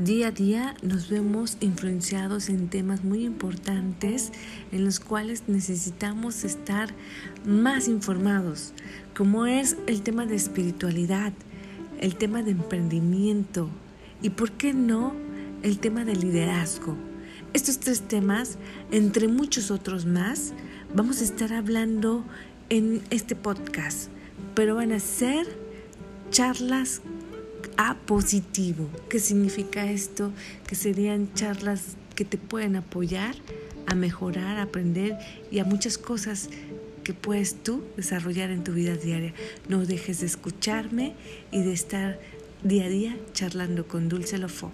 Día a día nos vemos influenciados en temas muy importantes en los cuales necesitamos estar más informados, como es el tema de espiritualidad, el tema de emprendimiento y, ¿por qué no?, el tema de liderazgo. Estos tres temas, entre muchos otros más, vamos a estar hablando en este podcast, pero van a ser charlas a positivo. ¿Qué significa esto? Que serían charlas que te pueden apoyar a mejorar, a aprender y a muchas cosas que puedes tú desarrollar en tu vida diaria. No dejes de escucharme y de estar día a día charlando con Dulce Lofo.